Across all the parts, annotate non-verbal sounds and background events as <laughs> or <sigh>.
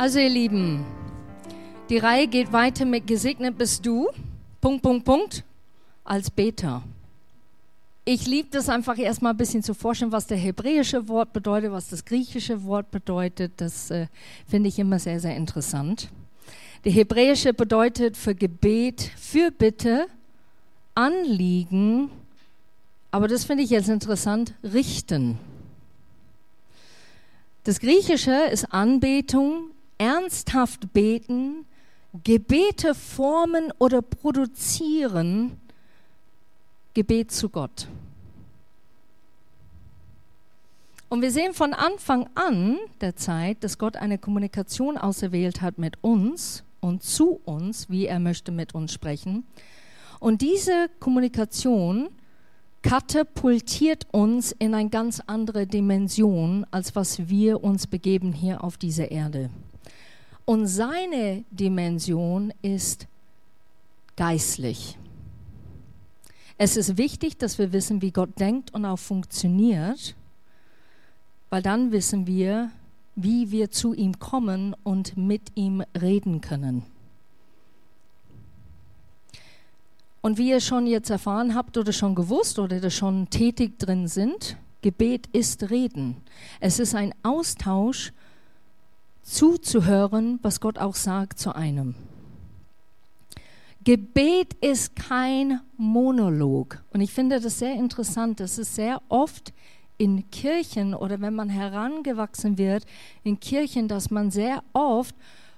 Also ihr Lieben, die Reihe geht weiter mit Gesegnet bist du, Punkt, Punkt, Punkt, als Beter. Ich liebe das einfach erstmal ein bisschen zu forschen, was der hebräische Wort bedeutet, was das griechische Wort bedeutet. Das äh, finde ich immer sehr, sehr interessant. Der hebräische bedeutet für Gebet, für Bitte, Anliegen, aber das finde ich jetzt interessant, richten. Das Griechische ist Anbetung, ernsthaft beten, Gebete formen oder produzieren, Gebet zu Gott. Und wir sehen von Anfang an der Zeit, dass Gott eine Kommunikation auserwählt hat mit uns und zu uns, wie er möchte mit uns sprechen. Und diese Kommunikation katapultiert uns in eine ganz andere Dimension, als was wir uns begeben hier auf dieser Erde. Und seine Dimension ist geistlich. Es ist wichtig, dass wir wissen, wie Gott denkt und auch funktioniert, weil dann wissen wir, wie wir zu ihm kommen und mit ihm reden können. Und wie ihr schon jetzt erfahren habt oder schon gewusst oder schon tätig drin sind, Gebet ist Reden. Es ist ein Austausch zuzuhören, was Gott auch sagt zu einem. Gebet ist kein Monolog. Und ich finde das sehr interessant. Das ist sehr oft in Kirchen oder wenn man herangewachsen wird in Kirchen, dass man sehr oft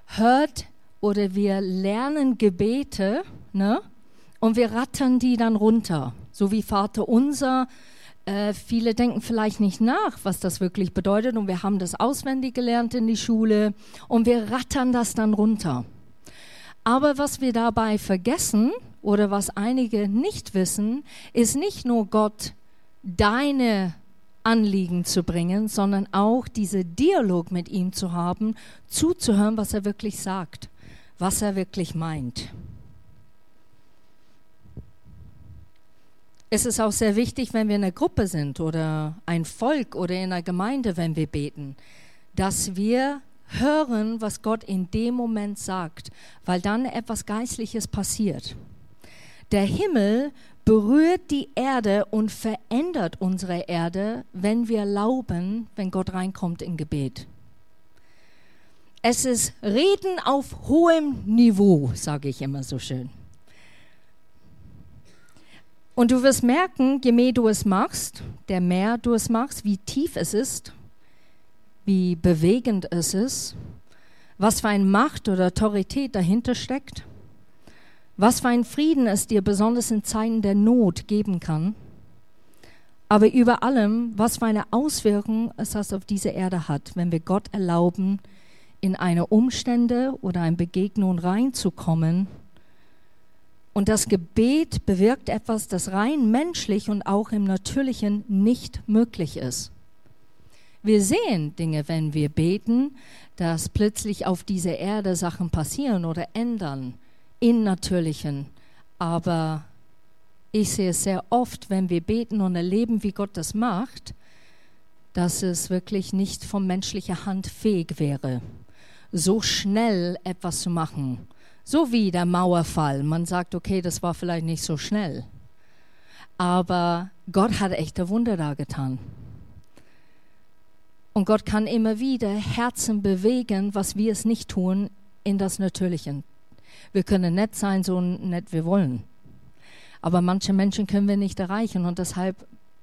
hört oder wir lernen Gebete ne? und wir rattern die dann runter. So wie Vater unser, äh, viele denken vielleicht nicht nach, was das wirklich bedeutet und wir haben das auswendig gelernt in die Schule und wir rattern das dann runter. Aber was wir dabei vergessen oder was einige nicht wissen, ist nicht nur Gott deine Anliegen zu bringen, sondern auch diese Dialog mit ihm zu haben, zuzuhören, was er wirklich sagt, was er wirklich meint. Es ist auch sehr wichtig, wenn wir in einer Gruppe sind oder ein Volk oder in einer Gemeinde, wenn wir beten, dass wir hören, was Gott in dem Moment sagt, weil dann etwas Geistliches passiert. Der Himmel berührt die Erde und verändert unsere Erde, wenn wir glauben, wenn Gott reinkommt in Gebet. Es ist Reden auf hohem Niveau, sage ich immer so schön. Und du wirst merken, je mehr du es machst, der mehr du es machst, wie tief es ist, wie bewegend es ist, was für eine Macht oder Autorität dahinter steckt, was für ein Frieden es dir besonders in Zeiten der Not geben kann, aber über allem, was für eine Auswirkung es das auf diese Erde hat, wenn wir Gott erlauben, in eine Umstände oder eine Begegnung reinzukommen, und das Gebet bewirkt etwas, das rein menschlich und auch im Natürlichen nicht möglich ist. Wir sehen Dinge, wenn wir beten, dass plötzlich auf dieser Erde Sachen passieren oder ändern in Natürlichen. Aber ich sehe es sehr oft, wenn wir beten und erleben, wie Gott das macht, dass es wirklich nicht von menschlicher Hand fähig wäre, so schnell etwas zu machen so wie der Mauerfall. Man sagt, okay, das war vielleicht nicht so schnell. Aber Gott hat echte Wunder da getan. Und Gott kann immer wieder Herzen bewegen, was wir es nicht tun, in das Natürliche. Wir können nett sein, so nett wir wollen. Aber manche Menschen können wir nicht erreichen und deshalb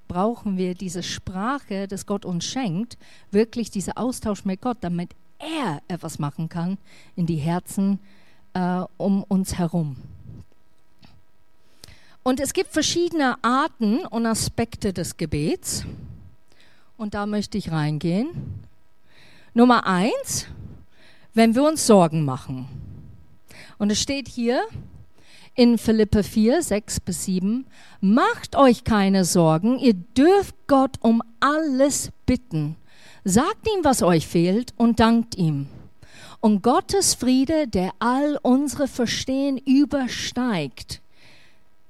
brauchen wir diese Sprache, das Gott uns schenkt, wirklich dieser Austausch mit Gott, damit er etwas machen kann in die Herzen äh, um uns herum. Und es gibt verschiedene Arten und Aspekte des Gebets. Und da möchte ich reingehen. Nummer eins, wenn wir uns Sorgen machen. Und es steht hier in Philippe 4, 6 bis 7, macht euch keine Sorgen, ihr dürft Gott um alles bitten. Sagt ihm, was euch fehlt und dankt ihm. Und Gottes Friede, der all unsere Verstehen übersteigt,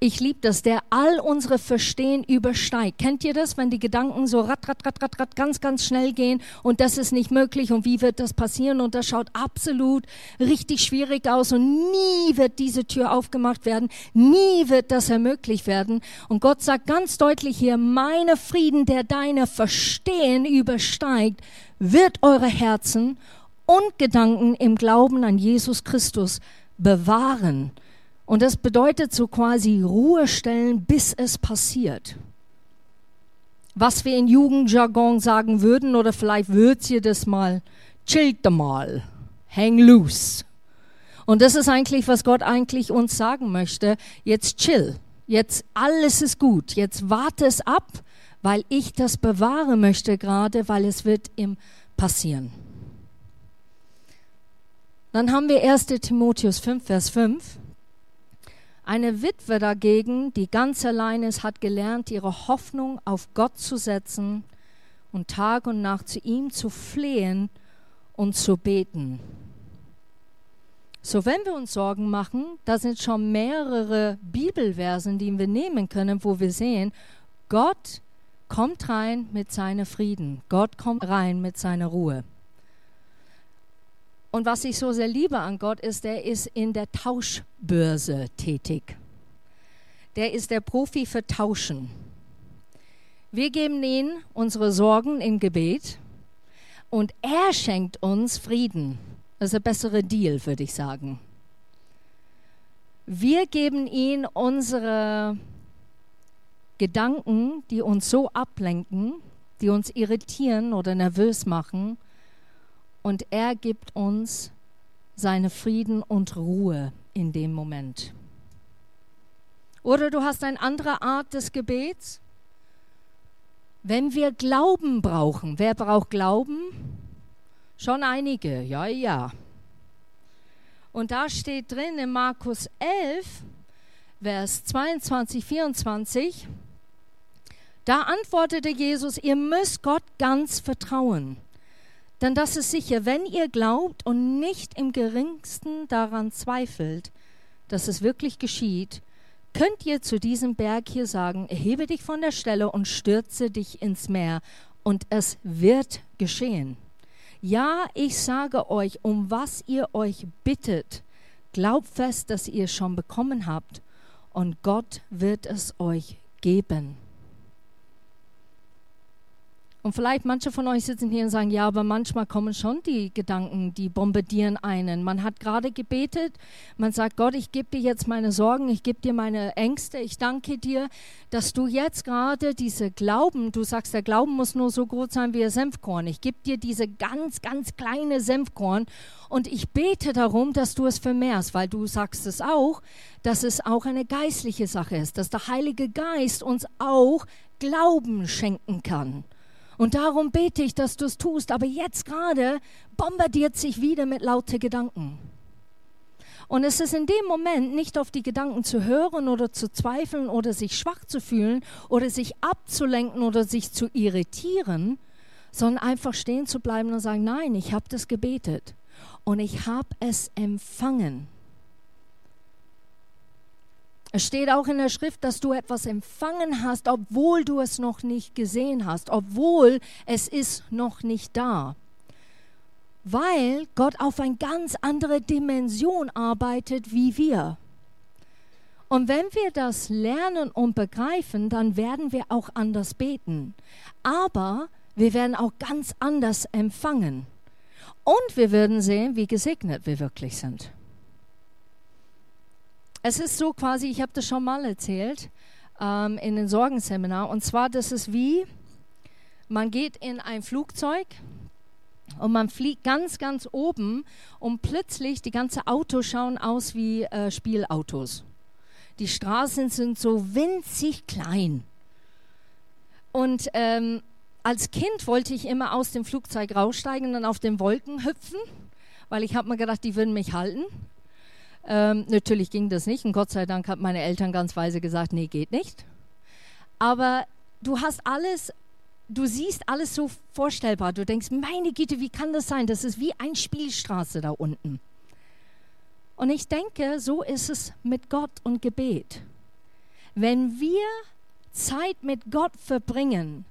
ich liebe das, der all unsere Verstehen übersteigt. Kennt ihr das, wenn die Gedanken so rat, rat, rat, rat, rat ganz, ganz schnell gehen und das ist nicht möglich und wie wird das passieren und das schaut absolut richtig schwierig aus und nie wird diese Tür aufgemacht werden, nie wird das ermöglicht werden. Und Gott sagt ganz deutlich hier, meine Frieden, der deine Verstehen übersteigt, wird eure Herzen und Gedanken im Glauben an Jesus Christus bewahren. Und das bedeutet so quasi Ruhe stellen, bis es passiert. Was wir in Jugendjargon sagen würden, oder vielleicht würdet ihr das mal, chillt mal, hang loose. Und das ist eigentlich, was Gott eigentlich uns sagen möchte. Jetzt chill. Jetzt alles ist gut. Jetzt warte es ab, weil ich das bewahren möchte gerade, weil es wird ihm passieren. Dann haben wir 1. Timotheus 5, Vers 5. Eine Witwe dagegen, die ganz allein ist, hat gelernt, ihre Hoffnung auf Gott zu setzen und Tag und Nacht zu ihm zu flehen und zu beten. So, wenn wir uns Sorgen machen, da sind schon mehrere Bibelversen, die wir nehmen können, wo wir sehen, Gott kommt rein mit seinem Frieden. Gott kommt rein mit seiner Ruhe. Und was ich so sehr liebe an Gott ist, der ist in der Tauschbörse tätig. Der ist der Profi für Tauschen. Wir geben ihm unsere Sorgen im Gebet und er schenkt uns Frieden. Das ist ein besserer Deal, würde ich sagen. Wir geben ihm unsere Gedanken, die uns so ablenken, die uns irritieren oder nervös machen und er gibt uns seine Frieden und Ruhe in dem Moment. Oder du hast eine andere Art des Gebets. Wenn wir Glauben brauchen, wer braucht Glauben? Schon einige, ja, ja. Und da steht drin in Markus 11, Vers 22, 24, da antwortete Jesus, ihr müsst Gott ganz vertrauen. Denn das ist sicher, wenn ihr glaubt und nicht im geringsten daran zweifelt, dass es wirklich geschieht, könnt ihr zu diesem Berg hier sagen, erhebe dich von der Stelle und stürze dich ins Meer, und es wird geschehen. Ja, ich sage euch, um was ihr euch bittet, glaubt fest, dass ihr es schon bekommen habt, und Gott wird es euch geben. Und vielleicht manche von euch sitzen hier und sagen, ja, aber manchmal kommen schon die Gedanken, die bombardieren einen. Man hat gerade gebetet, man sagt, Gott, ich gebe dir jetzt meine Sorgen, ich gebe dir meine Ängste, ich danke dir, dass du jetzt gerade diese Glauben, du sagst, der Glauben muss nur so groß sein wie ein Senfkorn. Ich gebe dir diese ganz, ganz kleine Senfkorn und ich bete darum, dass du es vermehrst, weil du sagst es auch, dass es auch eine geistliche Sache ist, dass der Heilige Geist uns auch Glauben schenken kann. Und darum bete ich, dass du es tust. Aber jetzt gerade bombardiert sich wieder mit lauten Gedanken. Und es ist in dem Moment nicht auf die Gedanken zu hören oder zu zweifeln oder sich schwach zu fühlen oder sich abzulenken oder sich zu irritieren, sondern einfach stehen zu bleiben und sagen, nein, ich habe das gebetet und ich habe es empfangen. Es steht auch in der Schrift, dass du etwas empfangen hast, obwohl du es noch nicht gesehen hast, obwohl es ist noch nicht da. Weil Gott auf eine ganz andere Dimension arbeitet wie wir. Und wenn wir das lernen und begreifen, dann werden wir auch anders beten. Aber wir werden auch ganz anders empfangen. Und wir werden sehen, wie gesegnet wir wirklich sind. Es ist so quasi, ich habe das schon mal erzählt ähm, in den Sorgenseminar, und zwar, das ist wie, man geht in ein Flugzeug und man fliegt ganz, ganz oben und plötzlich die ganzen Autos schauen aus wie äh, Spielautos. Die Straßen sind so winzig klein. Und ähm, als Kind wollte ich immer aus dem Flugzeug raussteigen und auf den Wolken hüpfen, weil ich habe mir gedacht, die würden mich halten. Ähm, natürlich ging das nicht und Gott sei Dank hat meine Eltern ganz weise gesagt, nee, geht nicht. Aber du hast alles, du siehst alles so vorstellbar. Du denkst, meine Güte, wie kann das sein? Das ist wie eine Spielstraße da unten. Und ich denke, so ist es mit Gott und Gebet. wenn wir Zeit mit Gott verbringen,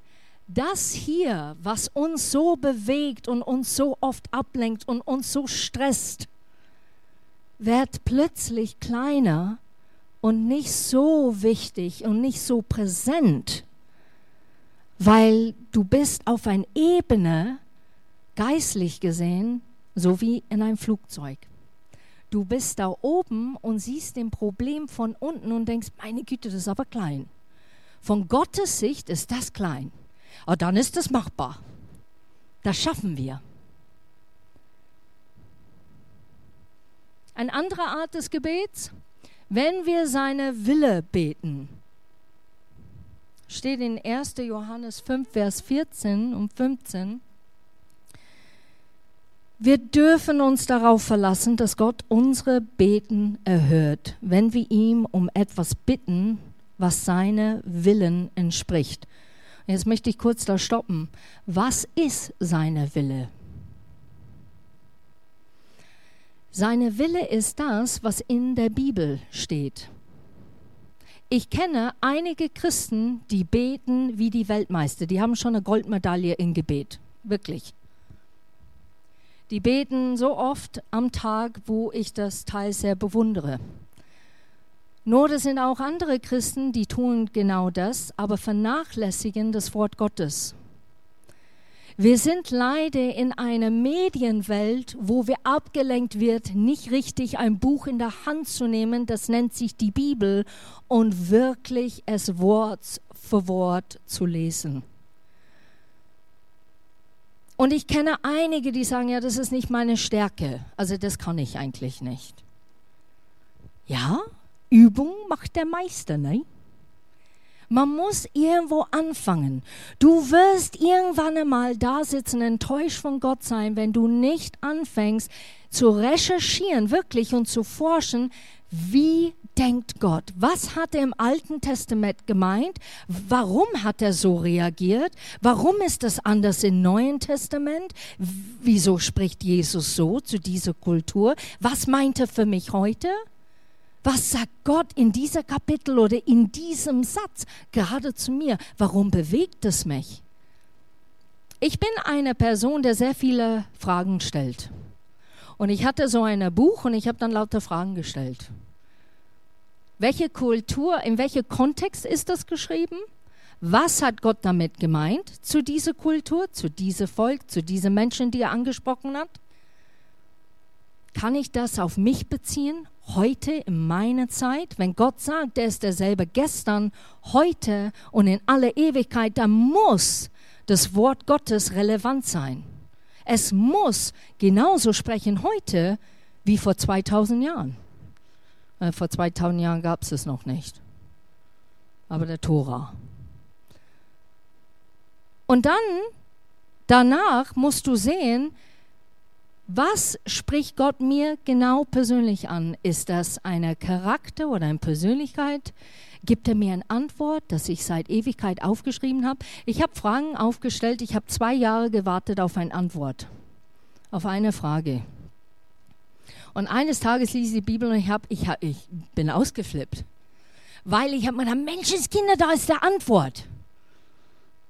das hier, was uns so bewegt und uns so oft ablenkt und uns so stresst, wird plötzlich kleiner und nicht so wichtig und nicht so präsent, weil du bist auf einer Ebene, geistlich gesehen, so wie in einem Flugzeug. Du bist da oben und siehst den Problem von unten und denkst, meine Güte, das ist aber klein. Von Gottes Sicht ist das klein. Aber dann ist es machbar. Das schaffen wir. Eine andere Art des Gebets, wenn wir seine Wille beten. Steht in 1. Johannes 5, Vers 14 und 15. Wir dürfen uns darauf verlassen, dass Gott unsere Beten erhört, wenn wir ihm um etwas bitten, was seine Willen entspricht. Jetzt möchte ich kurz da stoppen. Was ist seine Wille? Seine Wille ist das, was in der Bibel steht. Ich kenne einige Christen, die beten wie die Weltmeister. Die haben schon eine Goldmedaille im Gebet. Wirklich. Die beten so oft am Tag, wo ich das Teil sehr bewundere. Nur das sind auch andere Christen, die tun genau das, aber vernachlässigen das Wort Gottes. Wir sind leider in einer Medienwelt, wo wir abgelenkt wird, nicht richtig ein Buch in der Hand zu nehmen, das nennt sich die Bibel, und wirklich es Wort für Wort zu lesen. Und ich kenne einige, die sagen, ja, das ist nicht meine Stärke. Also das kann ich eigentlich nicht. Ja, Übung macht der Meister, ne? Man muss irgendwo anfangen. Du wirst irgendwann einmal da sitzen, enttäuscht von Gott sein, wenn du nicht anfängst zu recherchieren, wirklich und zu forschen, wie denkt Gott? Was hat er im Alten Testament gemeint? Warum hat er so reagiert? Warum ist das anders im Neuen Testament? Wieso spricht Jesus so zu dieser Kultur? Was meint er für mich heute? Was sagt Gott in dieser Kapitel oder in diesem Satz gerade zu mir? Warum bewegt es mich? Ich bin eine Person, der sehr viele Fragen stellt. Und ich hatte so ein Buch und ich habe dann lauter Fragen gestellt. Welche Kultur, in welchem Kontext ist das geschrieben? Was hat Gott damit gemeint zu dieser Kultur, zu diesem Volk, zu diesen Menschen, die er angesprochen hat? Kann ich das auf mich beziehen, heute in meiner Zeit? Wenn Gott sagt, er ist derselbe gestern, heute und in aller Ewigkeit, dann muss das Wort Gottes relevant sein. Es muss genauso sprechen heute wie vor 2000 Jahren. Äh, vor 2000 Jahren gab es es noch nicht. Aber der Tora. Und dann, danach musst du sehen, was spricht Gott mir genau persönlich an? Ist das eine Charakter oder eine Persönlichkeit? Gibt er mir eine Antwort, das ich seit Ewigkeit aufgeschrieben habe? Ich habe Fragen aufgestellt. Ich habe zwei Jahre gewartet auf eine Antwort, auf eine Frage. Und eines Tages ließ ich die Bibel und ich, hab, ich, hab, ich bin ausgeflippt. Weil ich habe mir gedacht, Menschenskinder, da ist der Antwort.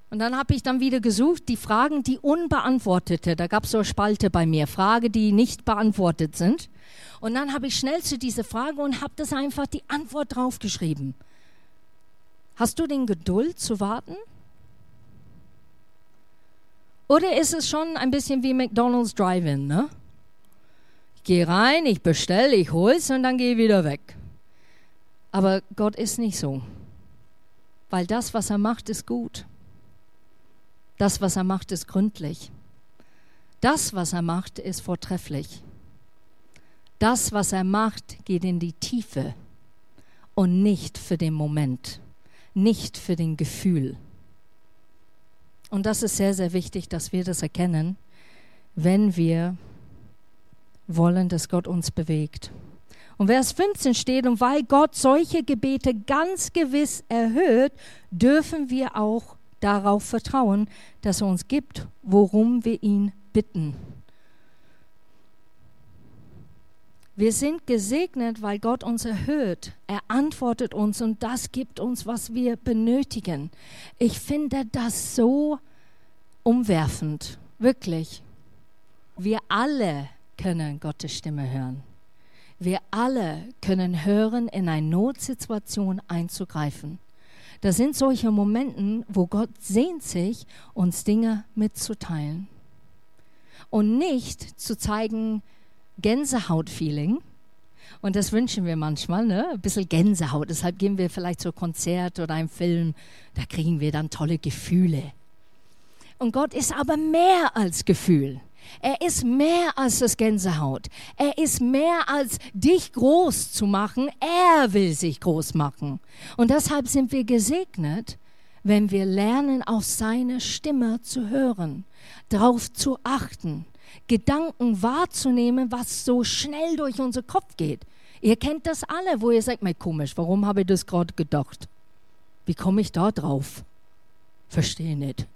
Und dann habe ich dann wieder gesucht, die Fragen, die unbeantwortete, da gab es so eine Spalte bei mir, Fragen, die nicht beantwortet sind. Und dann habe ich schnell zu dieser Frage und habe das einfach die Antwort draufgeschrieben. Hast du den Geduld zu warten? Oder ist es schon ein bisschen wie McDonald's Drive-In, ne? Ich gehe rein, ich bestelle, ich hol's und dann gehe wieder weg. Aber Gott ist nicht so. Weil das, was er macht, ist gut. Das, was er macht, ist gründlich. Das, was er macht, ist vortrefflich. Das, was er macht, geht in die Tiefe und nicht für den Moment, nicht für den Gefühl. Und das ist sehr, sehr wichtig, dass wir das erkennen, wenn wir wollen, dass Gott uns bewegt. Und Vers 15 steht, und weil Gott solche Gebete ganz gewiss erhöht, dürfen wir auch darauf vertrauen, dass er uns gibt, worum wir ihn bitten. Wir sind gesegnet, weil Gott uns erhört. Er antwortet uns und das gibt uns, was wir benötigen. Ich finde das so umwerfend, wirklich. Wir alle können Gottes Stimme hören. Wir alle können hören, in eine Notsituation einzugreifen. Das sind solche Momente, wo Gott sehnt sich, uns Dinge mitzuteilen. Und nicht zu zeigen, Gänsehaut-Feeling. Und das wünschen wir manchmal, ne? ein bisschen Gänsehaut. Deshalb gehen wir vielleicht zu Konzert oder einem Film, da kriegen wir dann tolle Gefühle. Und Gott ist aber mehr als Gefühl. Er ist mehr als das Gänsehaut. Er ist mehr als dich groß zu machen. Er will sich groß machen. Und deshalb sind wir gesegnet, wenn wir lernen, auf seine Stimme zu hören, darauf zu achten, Gedanken wahrzunehmen, was so schnell durch unseren Kopf geht. Ihr kennt das alle, wo ihr sagt, mir komisch, warum habe ich das gerade gedacht? Wie komme ich da drauf? Verstehe nicht.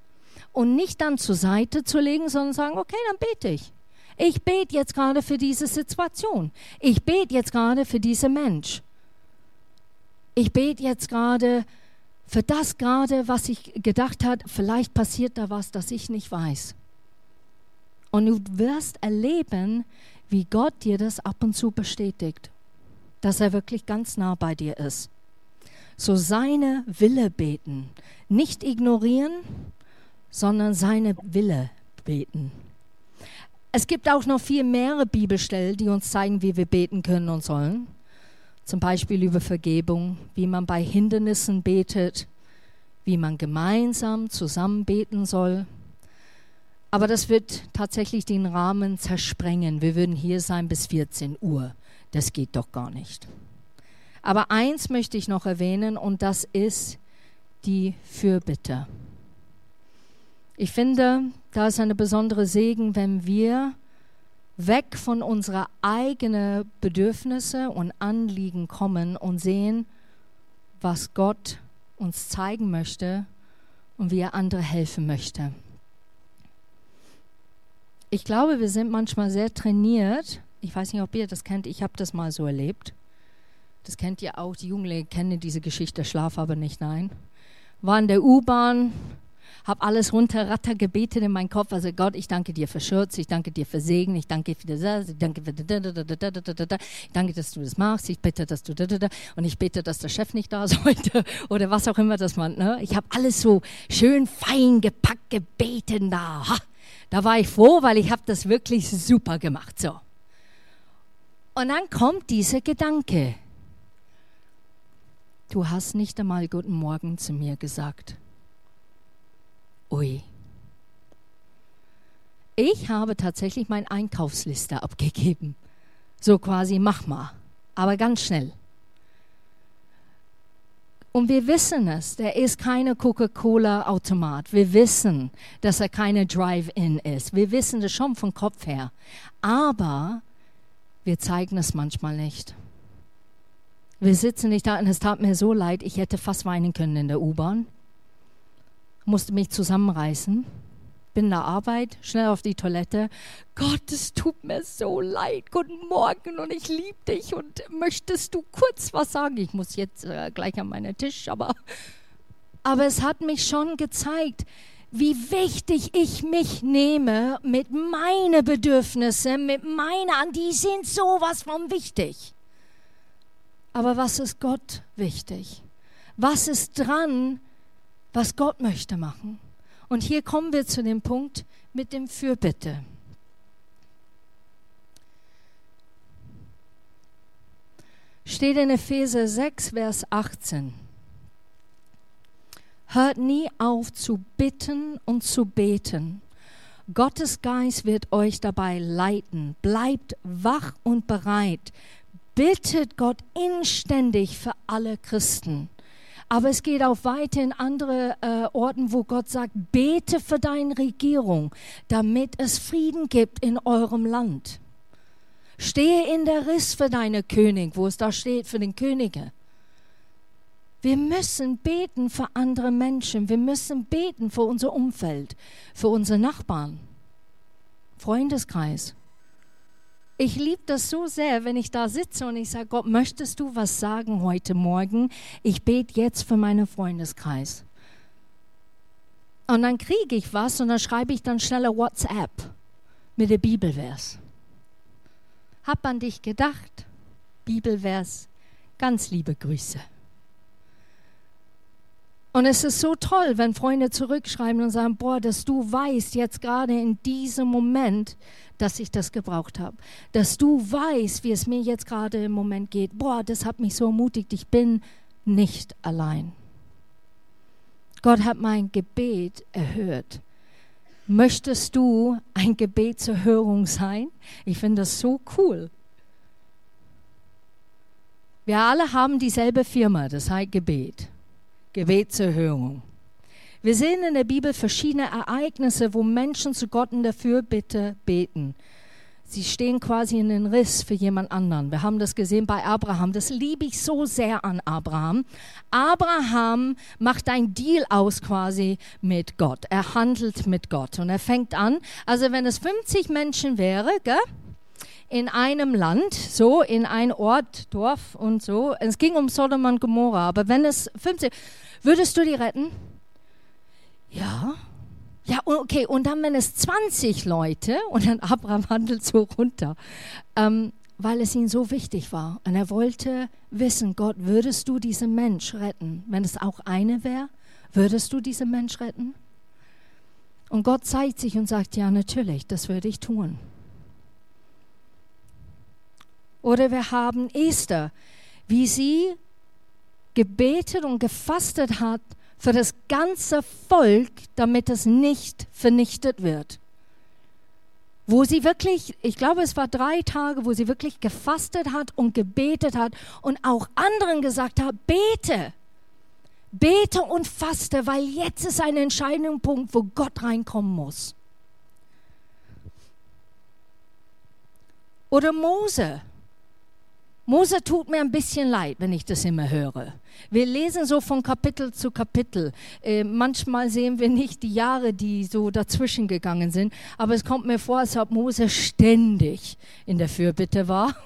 Und nicht dann zur Seite zu legen, sondern sagen, okay, dann bete ich. Ich bete jetzt gerade für diese Situation. Ich bete jetzt gerade für diesen Mensch. Ich bete jetzt gerade für das gerade, was ich gedacht habe, vielleicht passiert da was, das ich nicht weiß. Und du wirst erleben, wie Gott dir das ab und zu bestätigt, dass er wirklich ganz nah bei dir ist. So seine Wille beten, nicht ignorieren, sondern seine Wille beten. Es gibt auch noch viel mehrere Bibelstellen, die uns zeigen, wie wir beten können und sollen. Zum Beispiel über Vergebung, wie man bei Hindernissen betet, wie man gemeinsam zusammen beten soll. Aber das wird tatsächlich den Rahmen zersprengen. Wir würden hier sein bis 14 Uhr. Das geht doch gar nicht. Aber eins möchte ich noch erwähnen und das ist die Fürbitte. Ich finde, da ist eine besondere Segen, wenn wir weg von unseren eigenen Bedürfnisse und Anliegen kommen und sehen, was Gott uns zeigen möchte und wie er andere helfen möchte. Ich glaube, wir sind manchmal sehr trainiert. Ich weiß nicht, ob ihr das kennt. Ich habe das mal so erlebt. Das kennt ihr auch. Die Jugendlichen kennen diese Geschichte, schlaf aber nicht, nein. War in der U-Bahn, habe alles runterratter gebetet in meinen Kopf. Also Gott, ich danke dir für Schutz, ich danke dir für Segen, ich danke für das, ich danke für ich danke, dass du das machst, ich bitte, dass du und ich bitte, dass der Chef nicht da <laughs> ist heute oder was auch immer das man. Ne? Ich habe alles so schön fein gepackt gebeten da. Ha da war ich froh, weil ich habe das wirklich super gemacht. So. Und dann kommt dieser Gedanke. Du hast nicht einmal guten Morgen zu mir gesagt. Ui. Ich habe tatsächlich meine Einkaufsliste abgegeben. So quasi, mach mal. Aber ganz schnell. Und wir wissen es, der ist keine Coca-Cola-Automat. Wir wissen, dass er keine Drive-In ist. Wir wissen das schon vom Kopf her. Aber wir zeigen es manchmal nicht. Wir sitzen nicht da und es tat mir so leid, ich hätte fast weinen können in der U-Bahn. Musste mich zusammenreißen bin in der Arbeit, schnell auf die Toilette. Gott, es tut mir so leid. Guten Morgen und ich liebe dich und möchtest du kurz was sagen? Ich muss jetzt äh, gleich an meinen Tisch, aber, aber es hat mich schon gezeigt, wie wichtig ich mich nehme mit meinen Bedürfnissen, mit meiner, an die sind sowas von wichtig. Aber was ist Gott wichtig? Was ist dran, was Gott möchte machen? Und hier kommen wir zu dem Punkt mit dem Fürbitte. Steht in Epheser 6, Vers 18. Hört nie auf zu bitten und zu beten. Gottes Geist wird euch dabei leiten. Bleibt wach und bereit. Bittet Gott inständig für alle Christen. Aber es geht auch weiter in andere äh, Orten, wo Gott sagt, bete für deine Regierung, damit es Frieden gibt in eurem Land. Stehe in der Riss für deine König, wo es da steht für den Könige. Wir müssen beten für andere Menschen. Wir müssen beten für unser Umfeld, für unsere Nachbarn, Freundeskreis. Ich liebe das so sehr, wenn ich da sitze und ich sage, Gott, möchtest du was sagen heute Morgen? Ich bete jetzt für meinen Freundeskreis. Und dann kriege ich was und dann schreibe ich dann schneller WhatsApp mit der Bibelvers. Hab an dich gedacht, Bibelvers, ganz liebe Grüße. Und es ist so toll, wenn Freunde zurückschreiben und sagen, boah, dass du weißt jetzt gerade in diesem Moment, dass ich das gebraucht habe. Dass du weißt, wie es mir jetzt gerade im Moment geht. Boah, das hat mich so ermutigt. Ich bin nicht allein. Gott hat mein Gebet erhört. Möchtest du ein Gebet zur Hörung sein? Ich finde das so cool. Wir alle haben dieselbe Firma, das heißt Gebet. Gebet zur Hörung. Wir sehen in der Bibel verschiedene Ereignisse, wo Menschen zu Gott in der Fürbitte beten. Sie stehen quasi in den Riss für jemand anderen. Wir haben das gesehen bei Abraham. Das liebe ich so sehr an Abraham. Abraham macht ein Deal aus quasi mit Gott. Er handelt mit Gott und er fängt an. Also wenn es 50 Menschen wäre, gell? in einem Land, so in ein Ort, Dorf und so. Es ging um Sodom und Gomorra, aber wenn es 50, würdest du die retten? Ja, ja, okay, und dann, wenn es 20 Leute, und dann Abraham handelt so runter, ähm, weil es ihm so wichtig war. Und er wollte wissen, Gott, würdest du diesen Mensch retten? Wenn es auch eine wäre, würdest du diesen Mensch retten? Und Gott zeigt sich und sagt, ja, natürlich, das würde ich tun. Oder wir haben Esther, wie sie gebetet und gefastet hat für das ganze Volk, damit es nicht vernichtet wird. Wo sie wirklich, ich glaube, es war drei Tage, wo sie wirklich gefastet hat und gebetet hat und auch anderen gesagt hat, bete, bete und faste, weil jetzt ist ein entscheidender Punkt, wo Gott reinkommen muss. Oder Mose. Mose tut mir ein bisschen leid, wenn ich das immer höre. Wir lesen so von Kapitel zu Kapitel. Äh, manchmal sehen wir nicht die Jahre, die so dazwischen gegangen sind, aber es kommt mir vor, als ob Mose ständig in der Fürbitte war. <laughs>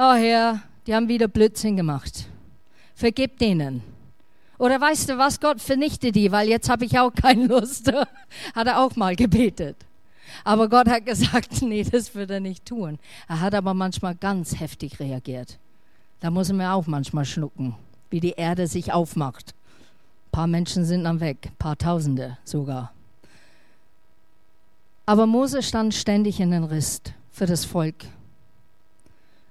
Oh Herr, die haben wieder Blödsinn gemacht. Vergib denen. Oder weißt du was, Gott vernichte die, weil jetzt habe ich auch keine Lust. <laughs> Hat er auch mal gebetet. Aber Gott hat gesagt, <laughs> nee, das wird er nicht tun. Er hat aber manchmal ganz heftig reagiert. Da muss man auch manchmal schlucken, wie die Erde sich aufmacht. Ein paar Menschen sind dann weg, ein paar Tausende sogar. Aber Mose stand ständig in den Rist für das Volk.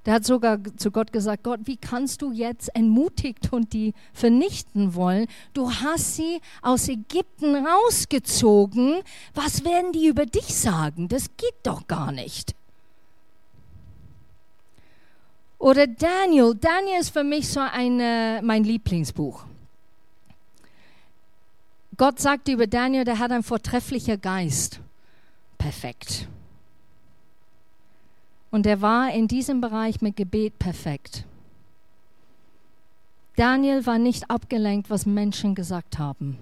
Der hat sogar zu Gott gesagt, Gott, wie kannst du jetzt entmutigt und die vernichten wollen? Du hast sie aus Ägypten rausgezogen. Was werden die über dich sagen? Das geht doch gar nicht. Oder Daniel. Daniel ist für mich so eine, mein Lieblingsbuch. Gott sagt über Daniel, der hat einen vortrefflichen Geist. Perfekt. Und er war in diesem Bereich mit Gebet perfekt. Daniel war nicht abgelenkt, was Menschen gesagt haben.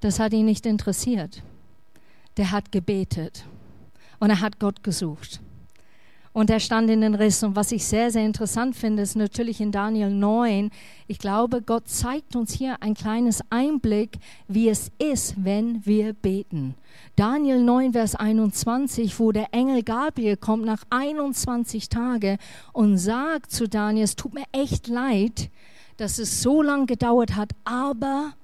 Das hat ihn nicht interessiert. Der hat gebetet und er hat Gott gesucht und er stand in den Riss. Und was ich sehr, sehr interessant finde, ist natürlich in Daniel 9, ich glaube, Gott zeigt uns hier ein kleines Einblick, wie es ist, wenn wir beten. Daniel 9, Vers 21, wo der Engel Gabriel kommt nach 21 Tagen und sagt zu Daniel, es tut mir echt leid, dass es so lange gedauert hat, aber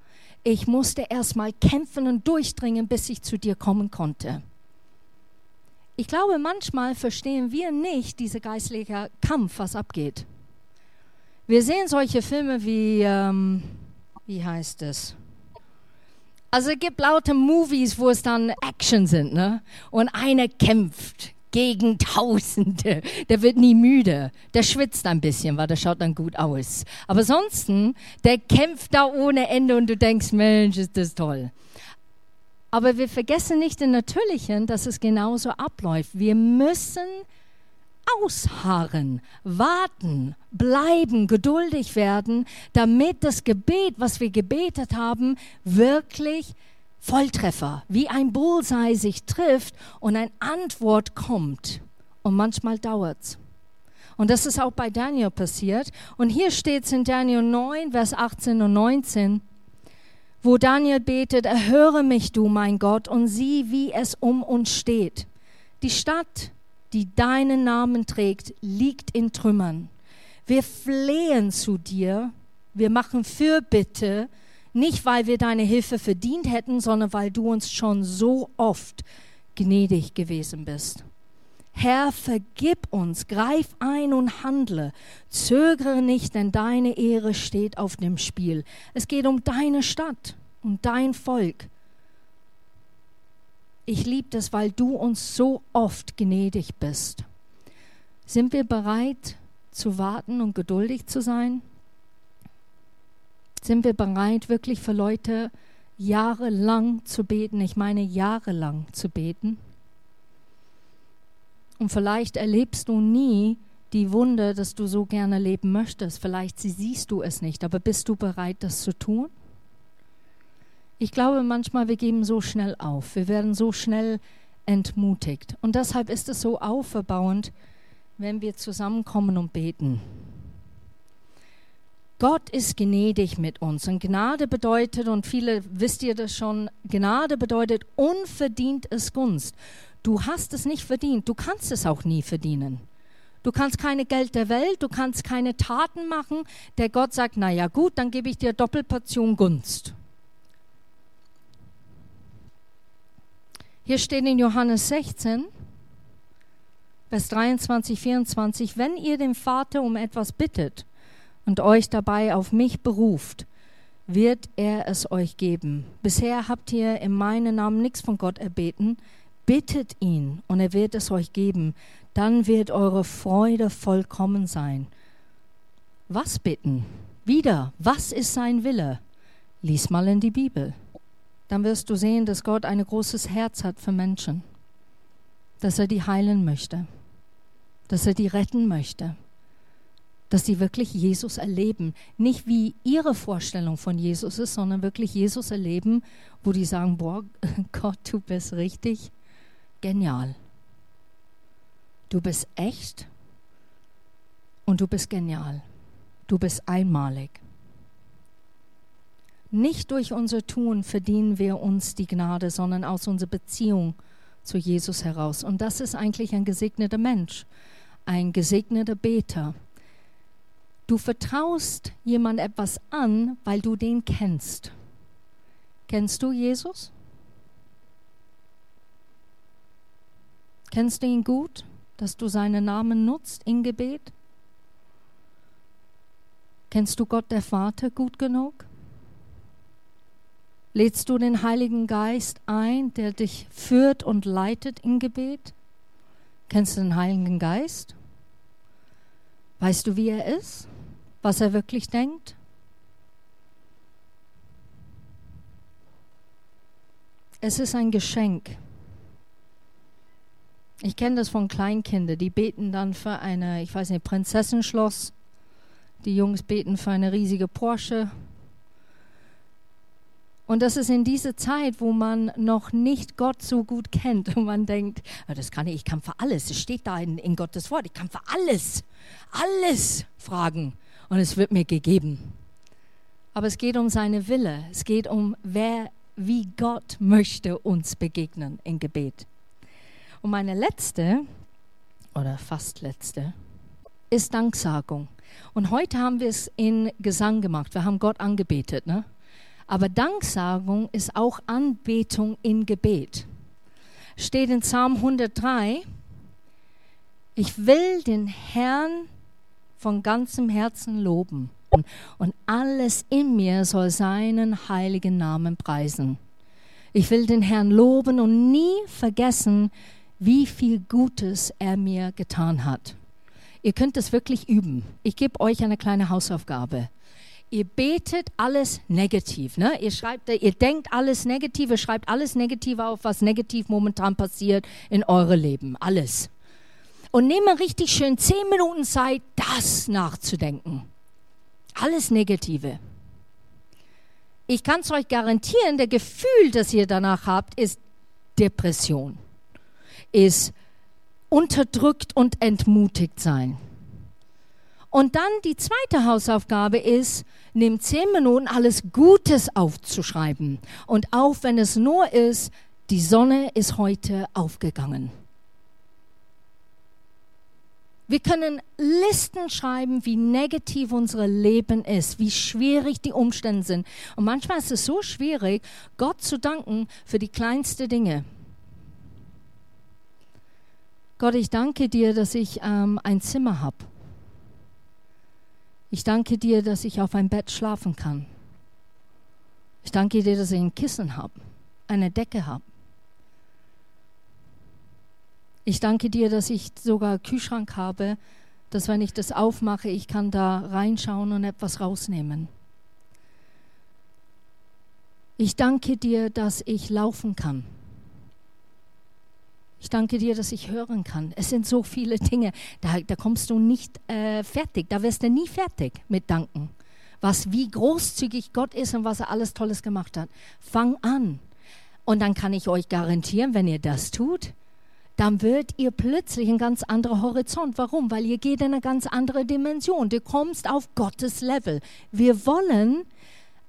ich musste erst mal kämpfen und durchdringen, bis ich zu dir kommen konnte. Ich glaube, manchmal verstehen wir nicht diese geistliche Kampf, was abgeht. Wir sehen solche Filme wie, ähm, wie heißt es? Also es gibt laute Movies, wo es dann Action sind, ne? Und einer kämpft gegen <laughs> Tausende. Der wird nie müde. Der schwitzt ein bisschen, weil der schaut dann gut aus. Aber ansonsten, der kämpft da ohne Ende und du denkst, Mensch, ist das toll. Aber wir vergessen nicht im Natürlichen, dass es genauso abläuft. Wir müssen ausharren, warten, bleiben, geduldig werden, damit das Gebet, was wir gebetet haben, wirklich Volltreffer, wie ein Bullseye sich trifft und eine Antwort kommt. Und manchmal dauert es. Und das ist auch bei Daniel passiert. Und hier steht es in Daniel 9, Vers 18 und 19, wo Daniel betet, erhöre mich du, mein Gott, und sieh, wie es um uns steht. Die Stadt, die deinen Namen trägt, liegt in Trümmern. Wir flehen zu dir, wir machen Fürbitte, nicht weil wir deine Hilfe verdient hätten, sondern weil du uns schon so oft gnädig gewesen bist. Herr, vergib uns, greif ein und handle. Zögere nicht, denn deine Ehre steht auf dem Spiel. Es geht um deine Stadt und dein Volk. Ich liebe das, weil du uns so oft gnädig bist. Sind wir bereit zu warten und geduldig zu sein? Sind wir bereit, wirklich für Leute jahrelang zu beten? Ich meine jahrelang zu beten. Und vielleicht erlebst du nie die Wunder, dass du so gerne leben möchtest. Vielleicht siehst du es nicht, aber bist du bereit, das zu tun? Ich glaube manchmal, wir geben so schnell auf. Wir werden so schnell entmutigt. Und deshalb ist es so auferbauend, wenn wir zusammenkommen und beten. Gott ist gnädig mit uns. Und Gnade bedeutet, und viele wisst ihr das schon, Gnade bedeutet unverdientes Gunst. Du hast es nicht verdient, du kannst es auch nie verdienen. Du kannst keine Geld der Welt, du kannst keine Taten machen, der Gott sagt, na ja gut, dann gebe ich dir Doppelportion Gunst. Hier steht in Johannes 16, Vers 23, 24, wenn ihr den Vater um etwas bittet und euch dabei auf mich beruft, wird er es euch geben. Bisher habt ihr in meinem Namen nichts von Gott erbeten bittet ihn und er wird es euch geben, dann wird eure Freude vollkommen sein. Was bitten? Wieder, was ist sein Wille? Lies mal in die Bibel. Dann wirst du sehen, dass Gott ein großes Herz hat für Menschen, dass er die heilen möchte, dass er die retten möchte, dass sie wirklich Jesus erleben. Nicht wie ihre Vorstellung von Jesus ist, sondern wirklich Jesus erleben, wo die sagen, boah, <laughs> Gott, du bist richtig genial. Du bist echt und du bist genial. Du bist einmalig. Nicht durch unser Tun verdienen wir uns die Gnade, sondern aus unserer Beziehung zu Jesus heraus. Und das ist eigentlich ein gesegneter Mensch, ein gesegneter Beter. Du vertraust jemand etwas an, weil du den kennst. Kennst du Jesus? Kennst du ihn gut, dass du seinen Namen nutzt in Gebet? Kennst du Gott der Vater gut genug? Lädst du den Heiligen Geist ein, der dich führt und leitet in Gebet? Kennst du den Heiligen Geist? Weißt du, wie er ist? Was er wirklich denkt? Es ist ein Geschenk. Ich kenne das von Kleinkindern, die beten dann für eine, ich weiß nicht, Prinzessenschloss. Die Jungs beten für eine riesige Porsche. Und das ist in dieser Zeit, wo man noch nicht Gott so gut kennt und man denkt, ah, das kann ich, ich kann für alles. Es steht da in, in Gottes Wort, ich kann für alles, alles fragen und es wird mir gegeben. Aber es geht um seine Wille. Es geht um, wer, wie Gott möchte uns begegnen in Gebet. Und meine letzte, oder fast letzte, ist Danksagung. Und heute haben wir es in Gesang gemacht. Wir haben Gott angebetet. Ne? Aber Danksagung ist auch Anbetung in Gebet. Steht in Psalm 103, ich will den Herrn von ganzem Herzen loben und alles in mir soll seinen heiligen Namen preisen. Ich will den Herrn loben und nie vergessen, wie viel Gutes er mir getan hat. Ihr könnt es wirklich üben. Ich gebe euch eine kleine Hausaufgabe. Ihr betet alles negativ. Ne? Ihr, schreibt, ihr denkt alles negativ, ihr schreibt alles negativ auf, was negativ momentan passiert in eurem Leben. Alles. Und nehmt richtig schön zehn Minuten Zeit, das nachzudenken. Alles Negative. ich kann es euch garantieren, der Gefühl, das ihr danach habt, ist Depression, ist unterdrückt und entmutigt sein. Und dann die zweite Hausaufgabe ist, nimm zehn Minuten alles Gutes aufzuschreiben. Und auch wenn es nur ist, die Sonne ist heute aufgegangen. Wir können Listen schreiben, wie negativ unser Leben ist, wie schwierig die Umstände sind. Und manchmal ist es so schwierig, Gott zu danken für die kleinsten Dinge. Gott, ich danke dir, dass ich ähm, ein Zimmer habe. Ich danke dir, dass ich auf ein Bett schlafen kann. Ich danke dir, dass ich ein Kissen habe, eine Decke habe. Ich danke dir, dass ich sogar einen Kühlschrank habe, dass wenn ich das aufmache, ich kann da reinschauen und etwas rausnehmen. Ich danke dir, dass ich laufen kann. Ich danke dir, dass ich hören kann. Es sind so viele Dinge, da, da kommst du nicht äh, fertig, da wirst du nie fertig mit Danken. Was, wie großzügig Gott ist und was er alles Tolles gemacht hat. Fang an. Und dann kann ich euch garantieren, wenn ihr das tut, dann wird ihr plötzlich ein ganz anderer Horizont. Warum? Weil ihr geht in eine ganz andere Dimension. Du kommst auf Gottes Level. Wir wollen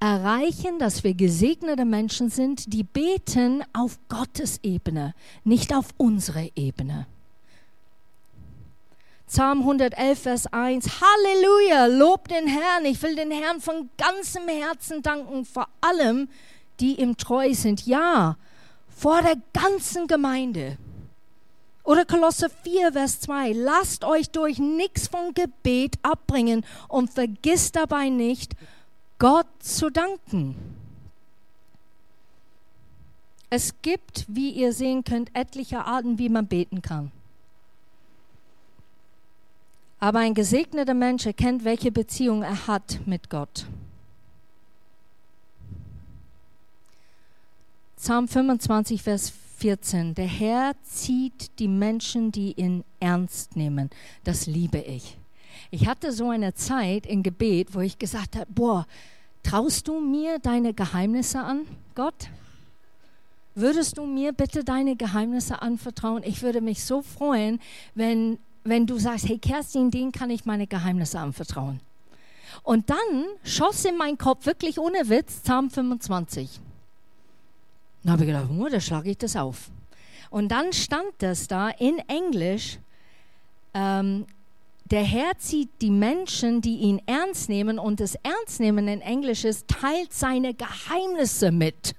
erreichen, dass wir gesegnete Menschen sind, die beten auf Gottes Ebene, nicht auf unsere Ebene. Psalm 111, Vers 1. Halleluja, lob den Herrn. Ich will den Herrn von ganzem Herzen danken, vor allem die ihm treu sind. Ja, vor der ganzen Gemeinde. Oder Kolosse 4, Vers 2. Lasst euch durch nichts von Gebet abbringen und vergisst dabei nicht, Gott zu danken. Es gibt, wie ihr sehen könnt, etliche Arten, wie man beten kann. Aber ein gesegneter Mensch erkennt, welche Beziehung er hat mit Gott. Psalm 25, Vers 4. 14. Der Herr zieht die Menschen, die ihn ernst nehmen. Das liebe ich. Ich hatte so eine Zeit im Gebet, wo ich gesagt habe, boah, traust du mir deine Geheimnisse an, Gott? Würdest du mir bitte deine Geheimnisse anvertrauen? Ich würde mich so freuen, wenn, wenn du sagst, hey Kerstin, den kann ich meine Geheimnisse anvertrauen. Und dann schoss in meinen Kopf wirklich ohne Witz Psalm 25. Dann habe ich gedacht, oh, da schlage ich das auf. Und dann stand das da in Englisch, ähm, der Herr zieht die Menschen, die ihn ernst nehmen, und das Ernstnehmen in Englisch ist, teilt seine Geheimnisse mit.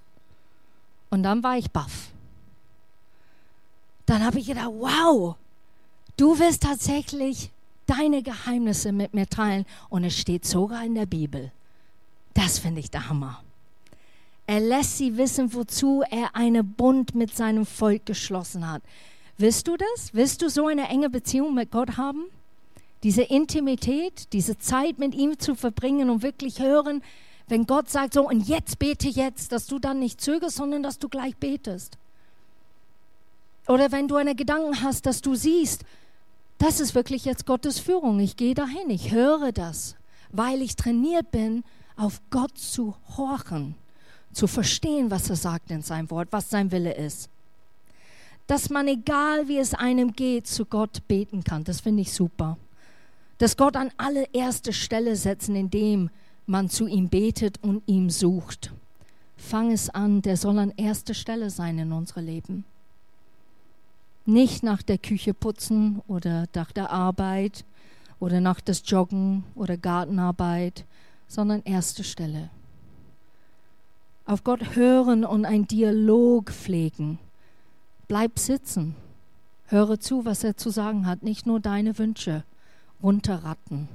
Und dann war ich baff. Dann habe ich gedacht, wow, du wirst tatsächlich deine Geheimnisse mit mir teilen. Und es steht sogar in der Bibel. Das finde ich der Hammer. Er lässt sie wissen, wozu er einen Bund mit seinem Volk geschlossen hat. Willst du das? Willst du so eine enge Beziehung mit Gott haben? Diese Intimität, diese Zeit mit ihm zu verbringen und wirklich hören, wenn Gott sagt so, und jetzt bete jetzt, dass du dann nicht zögerst, sondern dass du gleich betest. Oder wenn du einen Gedanken hast, dass du siehst, das ist wirklich jetzt Gottes Führung. Ich gehe dahin, ich höre das, weil ich trainiert bin, auf Gott zu horchen zu verstehen, was er sagt in seinem Wort, was sein Wille ist. Dass man, egal wie es einem geht, zu Gott beten kann, das finde ich super. Dass Gott an allererste Stelle setzen, indem man zu ihm betet und ihm sucht. Fang es an, der soll an erster Stelle sein in unserem Leben. Nicht nach der Küche putzen oder nach der Arbeit oder nach das Joggen oder Gartenarbeit, sondern erste Stelle auf Gott hören und einen Dialog pflegen. Bleib sitzen. Höre zu, was er zu sagen hat, nicht nur deine Wünsche runterratten.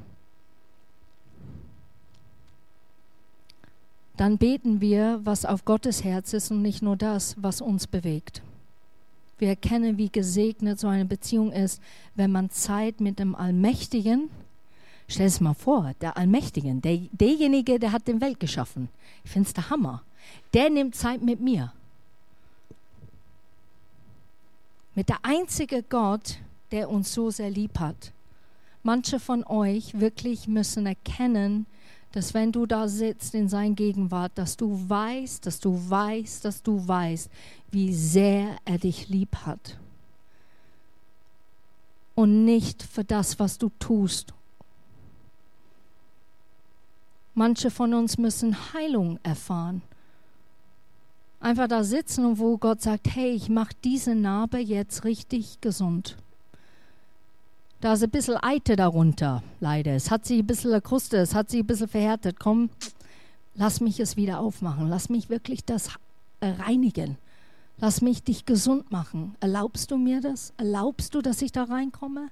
Dann beten wir, was auf Gottes Herz ist und nicht nur das, was uns bewegt. Wir erkennen, wie gesegnet so eine Beziehung ist, wenn man Zeit mit dem Allmächtigen, stell es mal vor, der Allmächtigen, der, derjenige, der hat den Welt geschaffen. Ich finde es der Hammer der nimmt Zeit mit mir. Mit der einzige Gott, der uns so sehr lieb hat. Manche von euch wirklich müssen erkennen, dass wenn du da sitzt in sein Gegenwart, dass du weißt, dass du weißt, dass du weißt, wie sehr er dich lieb hat. Und nicht für das, was du tust. Manche von uns müssen Heilung erfahren. Einfach da sitzen wo Gott sagt, hey, ich mache diese Narbe jetzt richtig gesund. Da ist ein bisschen Eite darunter, leider. Es hat sich ein bisschen Kruste, es hat sich ein bisschen verhärtet. Komm, lass mich es wieder aufmachen. Lass mich wirklich das reinigen. Lass mich dich gesund machen. Erlaubst du mir das? Erlaubst du, dass ich da reinkomme?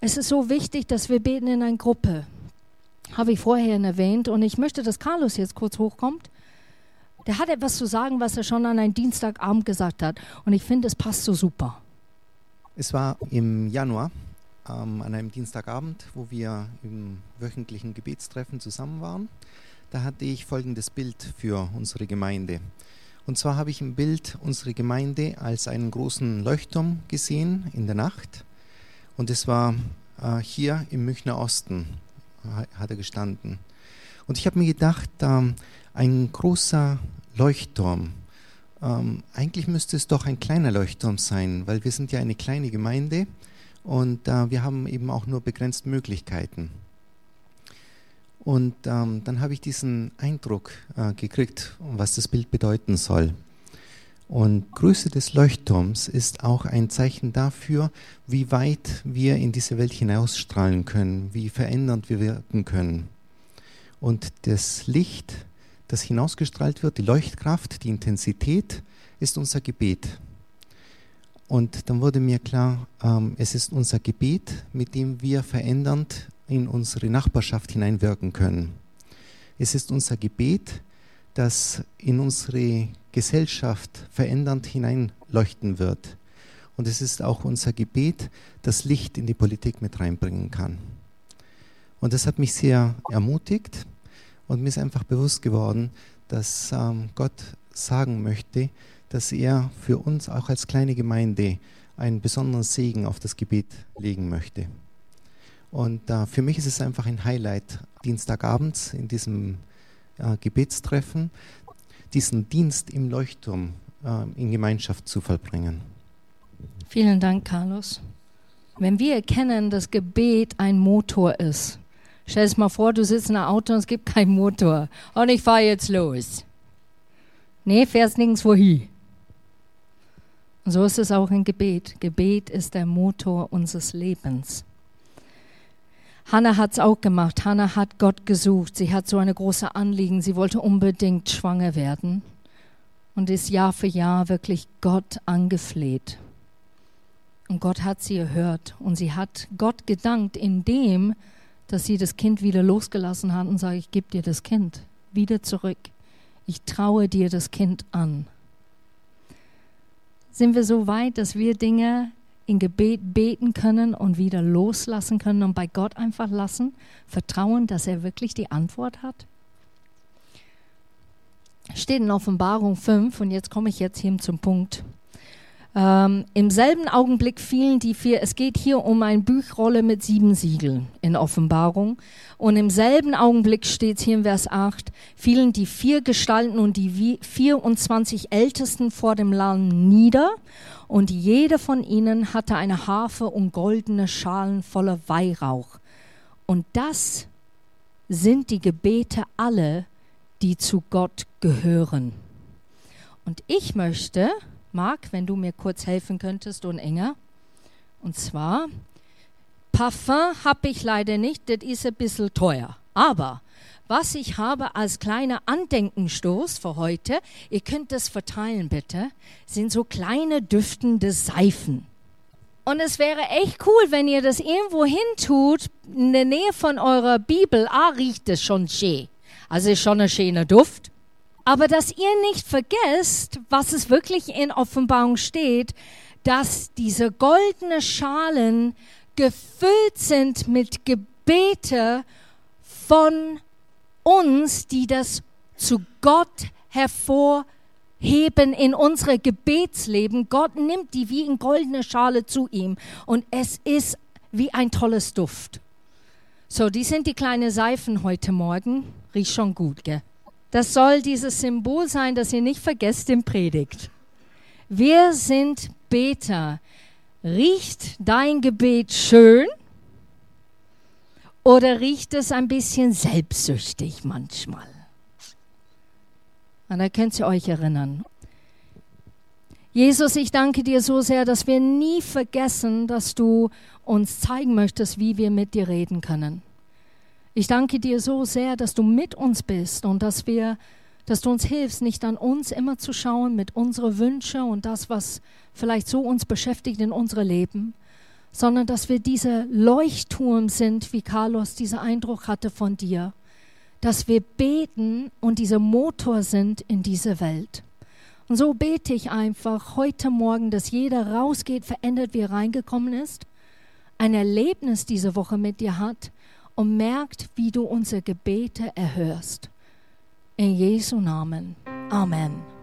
Es ist so wichtig, dass wir beten in einer Gruppe. Habe ich vorher erwähnt. Und ich möchte, dass Carlos jetzt kurz hochkommt. Der hat etwas zu sagen, was er schon an einem Dienstagabend gesagt hat. Und ich finde, es passt so super. Es war im Januar ähm, an einem Dienstagabend, wo wir im wöchentlichen Gebetstreffen zusammen waren. Da hatte ich folgendes Bild für unsere Gemeinde. Und zwar habe ich im Bild unsere Gemeinde als einen großen Leuchtturm gesehen in der Nacht. Und es war äh, hier im Münchner Osten, hat er gestanden. Und ich habe mir gedacht, ähm, ein großer Leuchtturm. Ähm, eigentlich müsste es doch ein kleiner Leuchtturm sein, weil wir sind ja eine kleine Gemeinde und äh, wir haben eben auch nur begrenzt Möglichkeiten. Und ähm, dann habe ich diesen Eindruck äh, gekriegt, was das Bild bedeuten soll. Und Größe des Leuchtturms ist auch ein Zeichen dafür, wie weit wir in diese Welt hinausstrahlen können, wie verändernd wir wirken können. Und das Licht das hinausgestrahlt wird, die Leuchtkraft, die Intensität, ist unser Gebet. Und dann wurde mir klar, ähm, es ist unser Gebet, mit dem wir verändernd in unsere Nachbarschaft hineinwirken können. Es ist unser Gebet, das in unsere Gesellschaft verändernd hineinleuchten wird. Und es ist auch unser Gebet, das Licht in die Politik mit reinbringen kann. Und das hat mich sehr ermutigt und mir ist einfach bewusst geworden, dass ähm, Gott sagen möchte, dass er für uns auch als kleine Gemeinde einen besonderen Segen auf das Gebet legen möchte. Und äh, für mich ist es einfach ein Highlight, Dienstagabends in diesem äh, Gebetstreffen, diesen Dienst im Leuchtturm äh, in Gemeinschaft zu vollbringen. Vielen Dank, Carlos. Wenn wir erkennen, dass Gebet ein Motor ist, Stell dir mal vor, du sitzt in einem Auto und es gibt keinen Motor. Und ich fahre jetzt los. Nee, fährst nirgendwo hin. Und so ist es auch im Gebet. Gebet ist der Motor unseres Lebens. Hannah hat es auch gemacht. Hannah hat Gott gesucht. Sie hat so eine große Anliegen. Sie wollte unbedingt schwanger werden und ist Jahr für Jahr wirklich Gott angefleht. Und Gott hat sie erhört und sie hat Gott gedankt, indem dass sie das Kind wieder losgelassen hat und sagt, ich gebe dir das Kind wieder zurück. Ich traue dir das Kind an. Sind wir so weit, dass wir Dinge in Gebet beten können und wieder loslassen können und bei Gott einfach lassen, vertrauen, dass er wirklich die Antwort hat? Steht in Offenbarung 5 und jetzt komme ich jetzt hier zum Punkt. Ähm, Im selben Augenblick fielen die vier, es geht hier um eine Buchrolle mit sieben Siegeln in Offenbarung. Und im selben Augenblick steht hier in Vers 8, fielen die vier Gestalten und die 24 Ältesten vor dem Lamm nieder. Und jede von ihnen hatte eine Harfe und goldene Schalen voller Weihrauch. Und das sind die Gebete alle, die zu Gott gehören. Und ich möchte, Marc, wenn du mir kurz helfen könntest und enger. Und zwar, Parfum habe ich leider nicht, das ist ein bisschen teuer. Aber was ich habe als kleiner Andenkenstoß für heute, ihr könnt das verteilen bitte, sind so kleine düftende Seifen. Und es wäre echt cool, wenn ihr das irgendwo hin tut, in der Nähe von eurer Bibel. Ah, riecht es schon schön. Also ist schon ein schöner Duft. Aber dass ihr nicht vergesst, was es wirklich in Offenbarung steht, dass diese goldenen Schalen gefüllt sind mit Gebete von uns, die das zu Gott hervorheben in unsere Gebetsleben. Gott nimmt die wie in goldene Schale zu ihm. Und es ist wie ein tolles Duft. So, die sind die kleinen Seifen heute Morgen. Riecht schon gut, gell? Das soll dieses Symbol sein, dass ihr nicht vergesst im Predigt. Wir sind Beter. Riecht dein Gebet schön oder riecht es ein bisschen selbstsüchtig manchmal? Und da könnt ihr euch erinnern. Jesus, ich danke dir so sehr, dass wir nie vergessen, dass du uns zeigen möchtest, wie wir mit dir reden können. Ich danke dir so sehr, dass du mit uns bist und dass wir, dass du uns hilfst, nicht an uns immer zu schauen mit unseren Wünschen und das, was vielleicht so uns beschäftigt in unserem Leben, sondern dass wir diese Leuchtturm sind, wie Carlos diesen Eindruck hatte von dir, dass wir beten und dieser Motor sind in dieser Welt. Und so bete ich einfach heute Morgen, dass jeder rausgeht, verändert, wie er reingekommen ist, ein Erlebnis diese Woche mit dir hat und merkt, wie du unsere Gebete erhörst. In Jesu Namen. Amen.